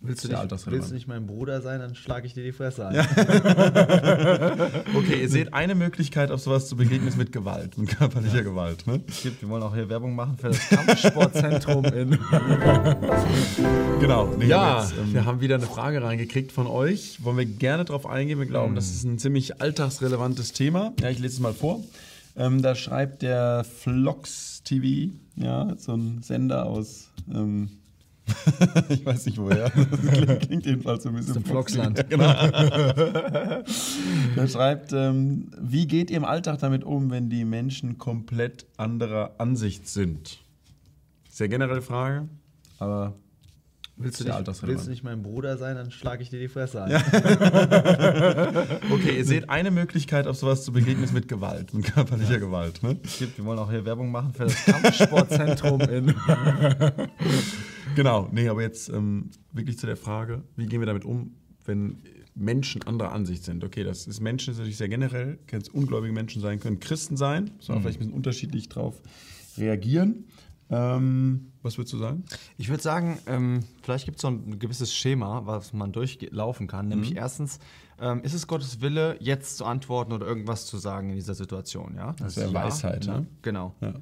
Willst du, nicht, willst du nicht mein Bruder sein, dann schlage ich dir die Fresse ein. Ja. okay, ihr seht eine Möglichkeit, auf sowas zu begegnen, ist mit Gewalt, mit körperlicher ja. Gewalt. Ne? Gibt, wir wollen auch hier Werbung machen für das Kampfsportzentrum in. genau. Nee, ja, jetzt, ähm, wir haben wieder eine Frage reingekriegt von euch. Wollen wir gerne darauf eingehen? Wir glauben, das ist ein ziemlich alltagsrelevantes Thema. Ja, ich lese es mal vor. Ähm, da schreibt der Flox TV, ja, so ein Sender aus. Ähm, ich weiß nicht woher. Das klingt, klingt jedenfalls so ein bisschen. Zum Floxland. Ja, genau. er schreibt, ähm, wie geht ihr im Alltag damit um, wenn die Menschen komplett anderer Ansicht sind? Sehr generelle Frage, aber Willst du, nicht, willst du nicht mein Bruder sein, dann schlage ich dir die Fresse ein. Ja. okay, ihr seht eine Möglichkeit, auf sowas zu begegnen, ist mit Gewalt, mit körperlicher ja. Gewalt. Ne? Gibt, wir wollen auch hier Werbung machen für das Kampfsportzentrum in. genau, nee, aber jetzt ähm, wirklich zu der Frage, wie gehen wir damit um, wenn Menschen anderer Ansicht sind. Okay, das ist Menschen ist natürlich sehr generell, können es ungläubige Menschen sein, können Christen sein, sondern mhm. vielleicht ein bisschen unterschiedlich drauf reagieren. Ähm, was würdest du sagen? Ich würde sagen, ähm, vielleicht gibt es so ein gewisses Schema, was man durchlaufen kann. Nämlich mhm. erstens, ähm, ist es Gottes Wille, jetzt zu antworten oder irgendwas zu sagen in dieser Situation? Ja? Das, ist ja Weisheit, ne? Genau. Ja.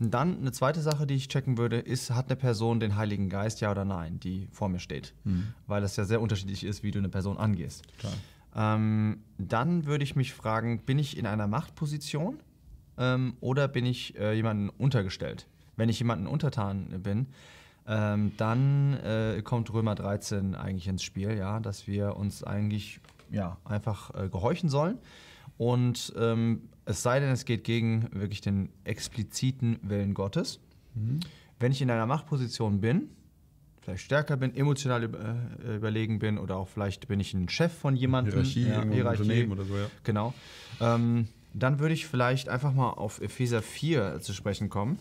Und dann eine zweite Sache, die ich checken würde, ist, hat eine Person den Heiligen Geist, ja oder nein, die vor mir steht? Mhm. Weil es ja sehr unterschiedlich ist, wie du eine Person angehst. Ähm, dann würde ich mich fragen, bin ich in einer Machtposition ähm, oder bin ich äh, jemandem untergestellt? Wenn ich jemanden untertan bin, ähm, dann äh, kommt Römer 13 eigentlich ins Spiel, ja, dass wir uns eigentlich ja, einfach äh, gehorchen sollen. Und ähm, es sei denn, es geht gegen wirklich den expliziten Willen Gottes. Mhm. Wenn ich in einer Machtposition bin, vielleicht stärker bin, emotional äh, überlegen bin oder auch vielleicht bin ich ein Chef von jemandem. Hierarchie, ja, Hierarchie oder so, ja. Genau. Ähm, dann würde ich vielleicht einfach mal auf Epheser 4 zu sprechen kommen.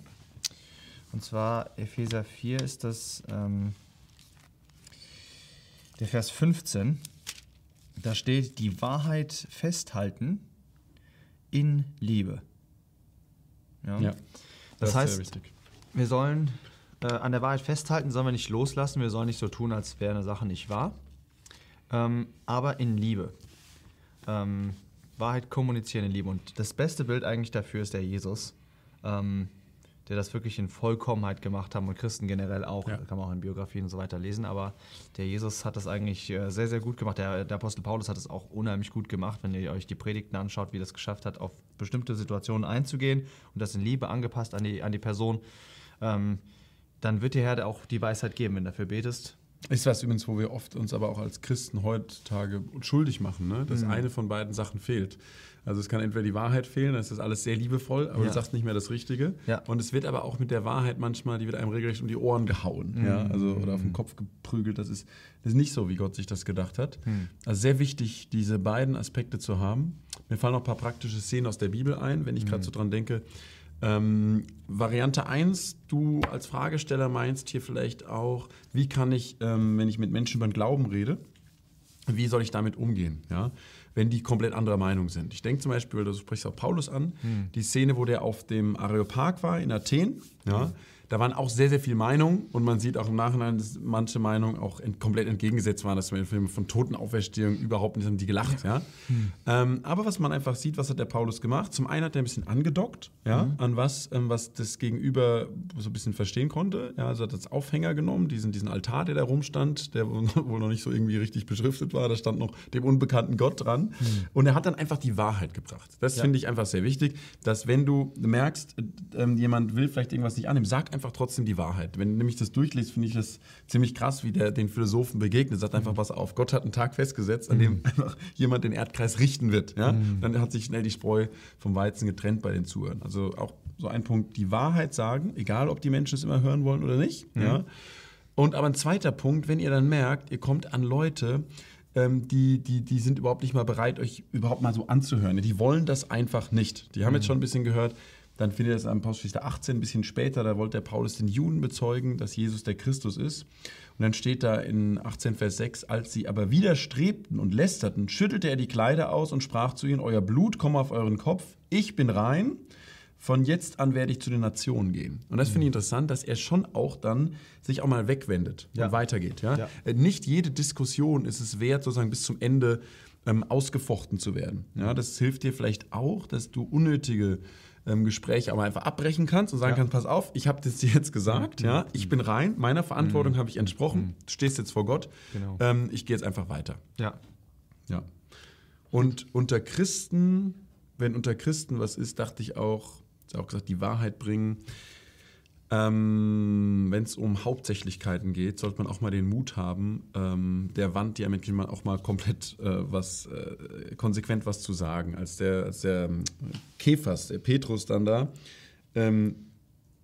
Und zwar Epheser 4 ist das ähm, der Vers 15. Da steht, die Wahrheit festhalten in Liebe. Ja. ja das, das heißt, wir sollen äh, an der Wahrheit festhalten, sollen wir nicht loslassen, wir sollen nicht so tun, als wäre eine Sache nicht wahr, ähm, aber in Liebe. Ähm, Wahrheit kommunizieren in Liebe. Und das beste Bild eigentlich dafür ist der Jesus. Ähm, der das wirklich in Vollkommenheit gemacht haben und Christen generell auch, ja. kann man auch in Biografien und so weiter lesen, aber der Jesus hat das eigentlich äh, sehr, sehr gut gemacht. Der, der Apostel Paulus hat es auch unheimlich gut gemacht, wenn ihr euch die Predigten anschaut, wie er es geschafft hat, auf bestimmte Situationen einzugehen und das in Liebe angepasst an die, an die Person. Ähm, dann wird dir Herr auch die Weisheit geben, wenn du dafür betest. Ist was übrigens, wo wir oft uns aber auch als Christen heutzutage schuldig machen, ne? dass mhm. eine von beiden Sachen fehlt. Also es kann entweder die Wahrheit fehlen, dann ist das alles sehr liebevoll, aber ja. du sagst nicht mehr das Richtige. Ja. Und es wird aber auch mit der Wahrheit manchmal, die wird einem regelrecht um die Ohren gehauen, mhm. ja, also oder auf den Kopf geprügelt. Das ist, das ist nicht so, wie Gott sich das gedacht hat. Mhm. Also sehr wichtig, diese beiden Aspekte zu haben. Mir fallen noch ein paar praktische Szenen aus der Bibel ein, wenn ich gerade mhm. so dran denke. Ähm, Variante 1, du als Fragesteller meinst hier vielleicht auch, wie kann ich, ähm, wenn ich mit Menschen über den Glauben rede, wie soll ich damit umgehen? Ja? wenn die komplett anderer Meinung sind. Ich denke zum Beispiel, du sprichst auch Paulus an, hm. die Szene, wo der auf dem Areopag war in Athen. Ja, da waren auch sehr, sehr viele Meinungen und man sieht auch im Nachhinein, dass manche Meinungen auch ent komplett entgegengesetzt waren, dass man in Filmen von Totenauferstehung überhaupt nicht haben die gelacht. Ja. ja. Hm. Ähm, aber was man einfach sieht, was hat der Paulus gemacht? Zum einen hat er ein bisschen angedockt ja, mhm. an was, ähm, was das Gegenüber so ein bisschen verstehen konnte. Ja, also hat das Aufhänger genommen, diesen, diesen Altar, der da rumstand, der wohl noch nicht so irgendwie richtig beschriftet war, da stand noch dem unbekannten Gott dran. Mhm. Und er hat dann einfach die Wahrheit gebracht. Das ja. finde ich einfach sehr wichtig, dass wenn du merkst, äh, jemand will vielleicht irgendwas nicht annehmen, sag einfach trotzdem die Wahrheit. Wenn du nämlich das durchliest, finde ich das ziemlich krass, wie der den Philosophen begegnet. Sagt einfach, mhm. pass auf, Gott hat einen Tag festgesetzt, an dem mhm. einfach jemand den Erdkreis richten wird. Ja? Mhm. Dann hat sich schnell die Spreu vom Weizen getrennt bei den Zuhörern. Also auch so ein Punkt, die Wahrheit sagen, egal ob die Menschen es immer hören wollen oder nicht. Mhm. Ja? Und aber ein zweiter Punkt, wenn ihr dann merkt, ihr kommt an Leute, ähm, die, die, die sind überhaupt nicht mal bereit, euch überhaupt mal so anzuhören. Die wollen das einfach nicht. Die haben mhm. jetzt schon ein bisschen gehört, dann findet ihr das am Apostelgeschichte 18, ein bisschen später, da wollte der Paulus den Juden bezeugen, dass Jesus der Christus ist. Und dann steht da in 18 Vers 6, als sie aber widerstrebten und lästerten, schüttelte er die Kleider aus und sprach zu ihnen, euer Blut komme auf euren Kopf, ich bin rein, von jetzt an werde ich zu den Nationen gehen. Und das finde ich mhm. interessant, dass er schon auch dann sich auch mal wegwendet ja. und weitergeht. Ja? ja? Äh, nicht jede Diskussion ist es wert, sozusagen bis zum Ende ähm, ausgefochten zu werden. Ja? Das hilft dir vielleicht auch, dass du unnötige ähm, Gespräche aber einfach abbrechen kannst und sagen ja. kannst, pass auf, ich habe das dir jetzt gesagt, mhm. ja, ich bin rein, meiner Verantwortung mhm. habe ich entsprochen, mhm. du stehst jetzt vor Gott, genau. ähm, ich gehe jetzt einfach weiter. Ja. Ja. Und unter Christen, wenn unter Christen was ist, dachte ich auch, ist auch gesagt, die Wahrheit bringen. Ähm, Wenn es um Hauptsächlichkeiten geht, sollte man auch mal den Mut haben, ähm, der Wand, man auch mal komplett äh, was äh, konsequent was zu sagen. Als der, als der ähm, Käfers, der Petrus dann da ähm,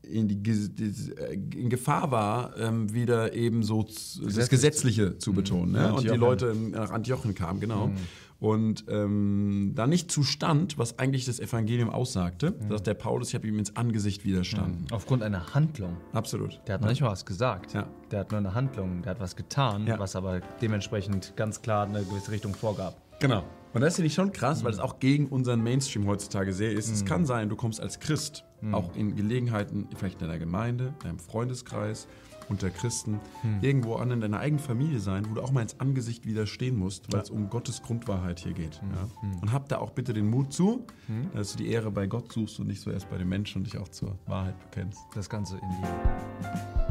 in, die, äh, in Gefahr war, ähm, wieder eben so das Gesetzliche zu betonen. Mhm. Ne? Und die Leute nach Antiochen kamen, genau. Mhm und ähm, da nicht zustand, was eigentlich das Evangelium aussagte, mhm. sagt der Paulus, ich habe ihm ins Angesicht widerstanden. Mhm. Aufgrund einer Handlung. Absolut. Der hat noch nicht mal was gesagt. Ja. Der hat nur eine Handlung, der hat was getan, ja. was aber dementsprechend ganz klar eine gewisse Richtung vorgab. Genau. Und das finde ich schon krass, mhm. weil es auch gegen unseren Mainstream heutzutage sehr ist. Es mhm. kann sein, du kommst als Christ, mhm. auch in Gelegenheiten, vielleicht in deiner Gemeinde, in deinem Freundeskreis, unter Christen, hm. irgendwo an in deiner eigenen Familie sein, wo du auch mal ins Angesicht widerstehen musst, weil ja. es um Gottes Grundwahrheit hier geht. Hm. Ja? Und hab da auch bitte den Mut zu, dass du die Ehre bei Gott suchst und nicht so erst bei den Menschen und dich auch zur Wahrheit bekennst. Das Ganze in Liebe.